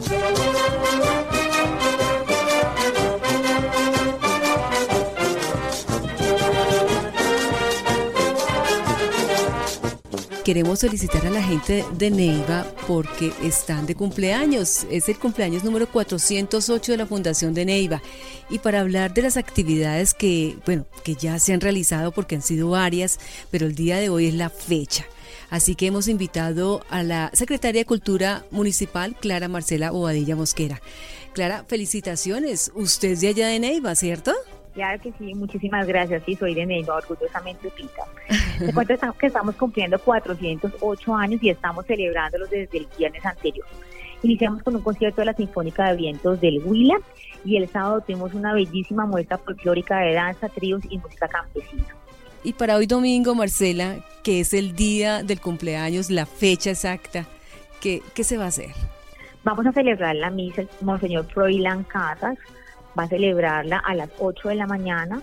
So, Queremos felicitar a la gente de Neiva porque están de cumpleaños. Es el cumpleaños número 408 de la Fundación de Neiva. Y para hablar de las actividades que, bueno, que ya se han realizado porque han sido varias, pero el día de hoy es la fecha. Así que hemos invitado a la Secretaria de Cultura Municipal, Clara Marcela Bobadilla Mosquera. Clara, felicitaciones. Usted es de allá de Neiva, ¿cierto? Claro que sí, muchísimas gracias. Sí, soy de Neiva, orgullosamente Pita. Te cuento que estamos cumpliendo 408 años y estamos celebrándolos desde el viernes anterior. Iniciamos con un concierto de la Sinfónica de Vientos del Huila y el sábado tuvimos una bellísima muestra folclórica de danza, tríos y música campesina. Y para hoy domingo, Marcela, que es el día del cumpleaños, la fecha exacta, ¿qué, qué se va a hacer? Vamos a celebrar la misa Monseñor Froilán Casas, va a celebrarla a las 8 de la mañana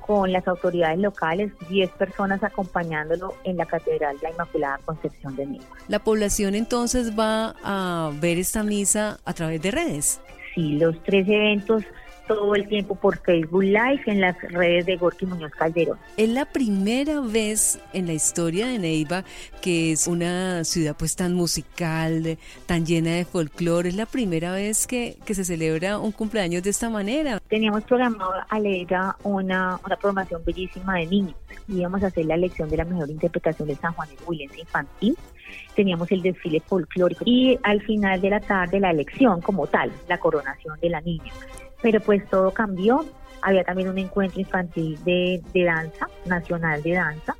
con las autoridades locales, 10 personas acompañándolo en la Catedral de la Inmaculada Concepción de Neiva. ¿La población entonces va a ver esta misa a través de redes? Sí, los tres eventos todo el tiempo por Facebook Live en las redes de Gorky Muñoz Calderón. Es la primera vez en la historia de Neiva que es una ciudad pues tan musical, tan llena de folclore. Es la primera vez que, que se celebra un cumpleaños de esta manera. Teníamos programado a leer una, una programación bellísima de niños. Íbamos a hacer la lección de la mejor interpretación de San Juan de Williams infantil teníamos el desfile folclórico y al final de la tarde la elección como tal, la coronación de la niña pero pues todo cambió. Había también un encuentro infantil de, danza, nacional de danza,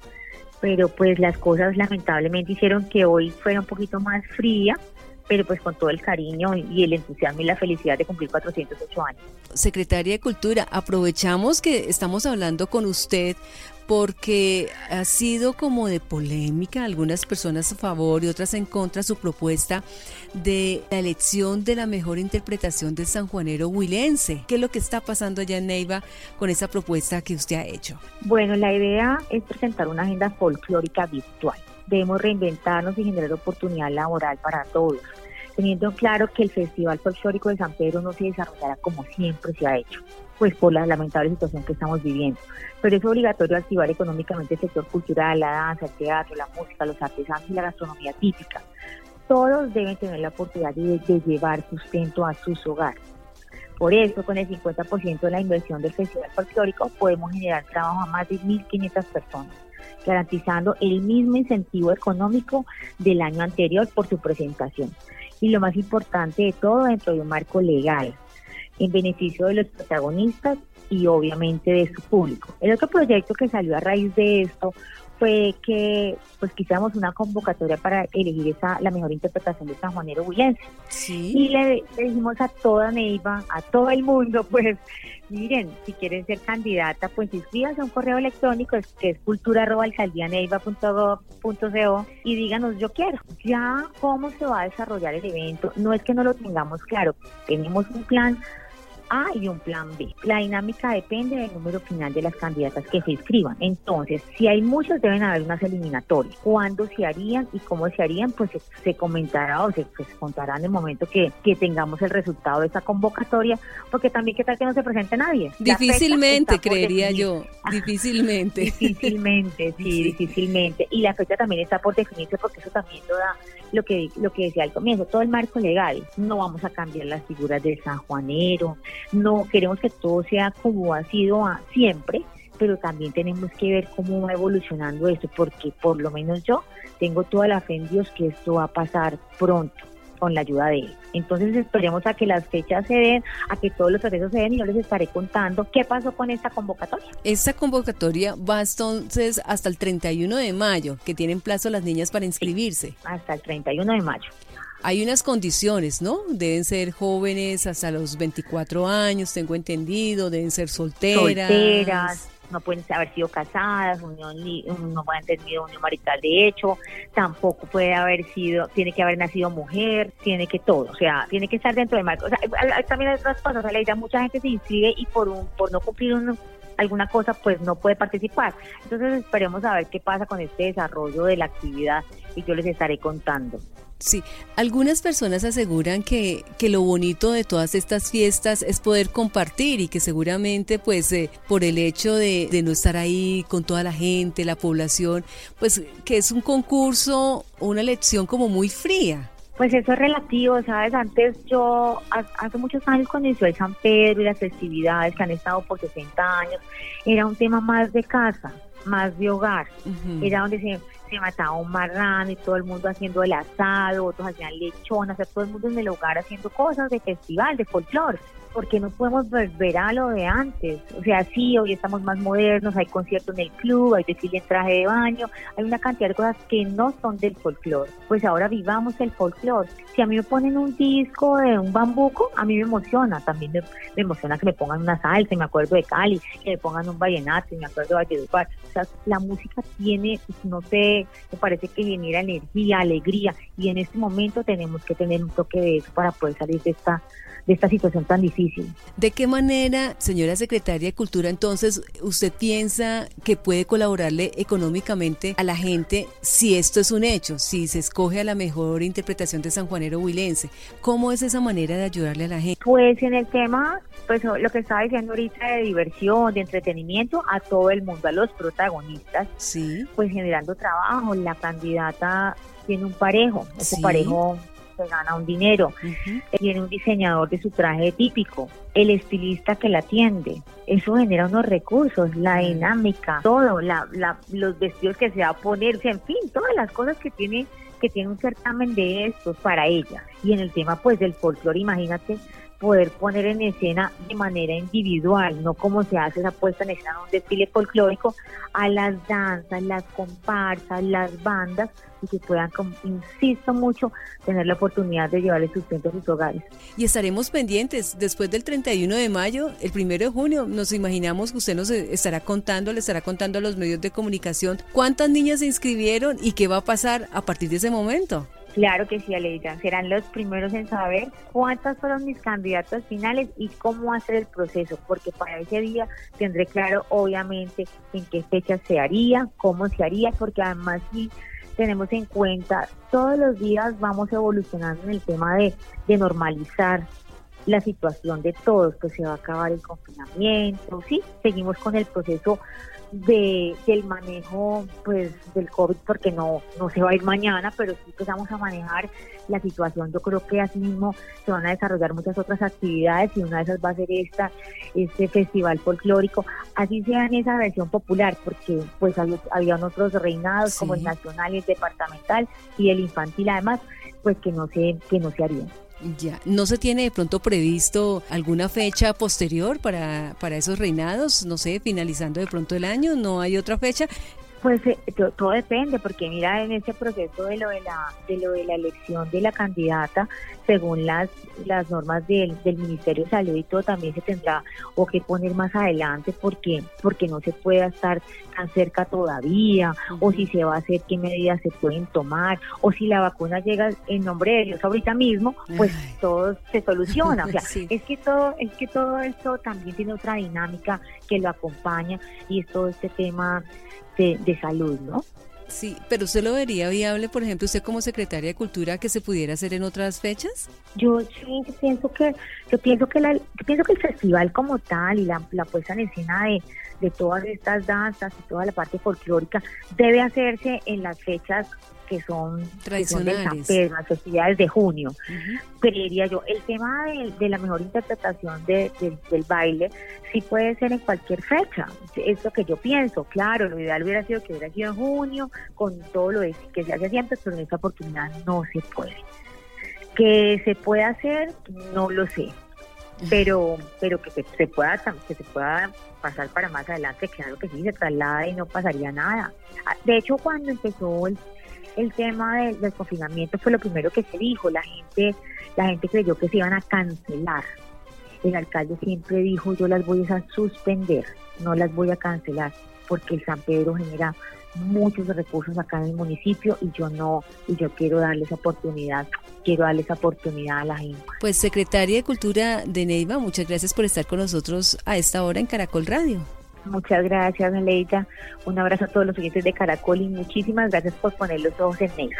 pero pues las cosas lamentablemente hicieron que hoy fuera un poquito más fría, pero pues con todo el cariño y el entusiasmo y la felicidad de cumplir 408 años. Secretaria de Cultura, aprovechamos que estamos hablando con usted porque ha sido como de polémica, algunas personas a favor y otras en contra su propuesta de la elección de la mejor interpretación del sanjuanero huilense. ¿Qué es lo que está pasando allá en Neiva con esa propuesta que usted ha hecho? Bueno, la idea es presentar una agenda folclórica virtual. Debemos reinventarnos y generar oportunidad laboral para todos teniendo claro que el Festival Folclórico de San Pedro no se desarrollará como siempre se ha hecho, pues por la lamentable situación que estamos viviendo. Pero es obligatorio activar económicamente el sector cultural, la danza, el teatro, la música, los artesanos y la gastronomía típica. Todos deben tener la oportunidad de, de llevar sustento a sus hogares. Por eso, con el 50% de la inversión del Festival Folclórico, podemos generar trabajo a más de 1.500 personas garantizando el mismo incentivo económico del año anterior por su presentación y lo más importante de todo dentro de un marco legal, en beneficio de los protagonistas y obviamente de su público. El otro proyecto que salió a raíz de esto fue que pues quisiéramos una convocatoria para elegir esa la mejor interpretación de San Juanero Huilense. Y le, dijimos a toda Neiva, a todo el mundo, pues miren, si quieren ser candidata, pues inscríbanse a un correo electrónico que es cultura.alcaldianeiva.gov.co y díganos yo quiero. Ya cómo se va a desarrollar el evento, no es que no lo tengamos claro, tenemos un plan a y un plan B. La dinámica depende del número final de las candidatas que se inscriban. Entonces, si hay muchos, deben haber unas eliminatorias. ¿Cuándo se harían y cómo se harían? Pues se, comentará o se pues, contará en el momento que, que, tengamos el resultado de esa convocatoria, porque también qué tal que no se presente nadie. Difícilmente, creería yo. Difícilmente. difícilmente, sí, difícilmente. Y la fecha también está por definirse porque eso también lo da lo que, lo que decía al comienzo, todo el marco legal. No vamos a cambiar las figuras del San Juanero, no queremos que todo sea como ha sido siempre, pero también tenemos que ver cómo va evolucionando esto, porque por lo menos yo tengo toda la fe en Dios que esto va a pasar pronto con la ayuda de él. Entonces esperemos a que las fechas se den, a que todos los procesos se den y yo les estaré contando qué pasó con esta convocatoria. Esta convocatoria va entonces hasta el 31 de mayo, que tienen plazo las niñas para inscribirse. hasta el 31 de mayo. Hay unas condiciones, ¿no? Deben ser jóvenes hasta los 24 años, tengo entendido, deben ser solteras. Solteras, no pueden haber sido casadas, unión, no pueden haber tenido unión marital de hecho, tampoco puede haber sido, tiene que haber nacido mujer, tiene que todo, o sea, tiene que estar dentro del marco. O sea, también hay otras cosas, o sea, mucha gente se inscribe y por un, por no cumplir alguna cosa, pues no puede participar. Entonces esperemos a ver qué pasa con este desarrollo de la actividad y yo les estaré contando. Sí, algunas personas aseguran que, que lo bonito de todas estas fiestas es poder compartir y que seguramente pues eh, por el hecho de, de, no estar ahí con toda la gente, la población, pues que es un concurso, una lección como muy fría. Pues eso es relativo, ¿sabes? Antes yo, hace muchos años cuando inició el San Pedro y las festividades que han estado por 60 años, era un tema más de casa, más de hogar. Era donde se se mataba un marrano y todo el mundo haciendo el asado, otros hacían lechonas, todo el mundo en el hogar haciendo cosas de festival, de folclore porque no podemos volver a lo de antes. O sea, sí, hoy estamos más modernos, hay conciertos en el club, hay desfile en traje de baño, hay una cantidad de cosas que no son del folclore. Pues ahora vivamos el folclore. Si a mí me ponen un disco de un bambuco, a mí me emociona. También me, emociona que me pongan una salsa, y me acuerdo de Cali, que me pongan un vallenato, y me acuerdo de Valledupar. O sea, la música tiene, no sé, me parece que genera energía, alegría, y en este momento tenemos que tener un toque de eso para poder salir de esta de esta situación tan difícil. ¿De qué manera, señora secretaria de Cultura, entonces usted piensa que puede colaborarle económicamente a la gente si esto es un hecho, si se escoge a la mejor interpretación de San Juanero Huilense? ¿Cómo es esa manera de ayudarle a la gente? Pues en el tema, pues lo que estaba diciendo ahorita de diversión, de entretenimiento, a todo el mundo, a los protagonistas, sí. pues generando trabajo. La candidata tiene un parejo, ese parejo gana un dinero, tiene un diseñador de su traje típico, el estilista que la atiende. Eso genera unos recursos, la dinámica, todo, la, los vestidos que se va a poner, en fin, todas las cosas que tiene que tiene un certamen de estos para ella. Y en el tema pues del folclore, imagínate poder poner en escena de manera individual, no como se hace esa puesta en escena en un desfile folclórico, a las danzas, las comparsas, las bandas, y que puedan, insisto mucho, tener la oportunidad de llevar el sustento a sus hogares. Y estaremos pendientes, después del 31 de mayo, el 1 de junio, nos imaginamos que usted nos estará contando, le estará contando a los medios de comunicación cuántas niñas se inscribieron y qué va a pasar a partir de ese momento. Claro que sí, Aleida. Serán los primeros en saber cuántas fueron mis candidatos finales y cómo hacer el proceso, porque para ese día tendré claro, obviamente, en qué fecha se haría, cómo se haría, porque además sí tenemos en cuenta, todos los días vamos evolucionando en el tema de, de normalizar la situación de todos, pues se va a acabar el confinamiento, sí, seguimos con el proceso de, del manejo pues del COVID porque no, no se va a ir mañana, pero sí empezamos a manejar la situación. Yo creo que así mismo se van a desarrollar muchas otras actividades y una de esas va a ser esta, este festival folclórico, así sea en esa versión popular, porque pues había, habían otros reinados como el nacional y el departamental y el infantil además, pues que no se, que no se harían. Ya, ¿no se tiene de pronto previsto alguna fecha posterior para, para esos reinados? No sé, finalizando de pronto el año, ¿no hay otra fecha? Pues eh, todo, depende, porque mira, en ese proceso de lo de la, de lo de la elección de la candidata, según las, las normas del, del Ministerio de Salud y todo, también se tendrá o que poner más adelante, porque, porque no se pueda estar tan cerca todavía, o si se va a hacer, qué medidas se pueden tomar, o si la vacuna llega en nombre de Dios ahorita mismo, pues todo se soluciona. O sea, es que todo, es que todo esto también tiene otra dinámica que lo acompaña y es todo este tema de, salud, ¿no? Sí, pero usted lo vería viable, por ejemplo, usted como secretaria de Cultura, que se pudiera hacer en otras fechas? Yo sí pienso que yo pienso que la, yo pienso que el festival como tal y la, la puesta en escena de, de todas estas danzas y toda la parte folclórica debe hacerse en las fechas que son tradicionales, las festividades de junio. Diría yo, el tema de, la mejor interpretación del baile sí puede ser en cualquier fecha. Es lo que yo pienso. Claro, lo ideal hubiera sido que hubiera sido en junio, con todo lo que se hace siempre, pero en esta oportunidad no se puede. Que se puede hacer, no lo sé pero pero que se, pueda que se pueda pasar para más adelante claro que sí se traslada y no pasaría nada ah, de hecho cuando empezó el, tema del, confinamiento fue lo primero que se dijo. La gente, la gente creyó que se iban a cancelar. El alcalde siempre dijo, yo las voy a suspender, no las voy a cancelar, porque el San Pedro genera muchos recursos acá en el municipio y yo no, y yo quiero darle esa oportunidad, quiero darle esa oportunidad a la gente. Pues secretaria de Cultura de Neiva, muchas gracias por estar con nosotros a esta hora en Caracol Radio. Muchas gracias, Leita. Un abrazo a todos los oyentes de Caracol y muchísimas gracias por poner los ojos en negro.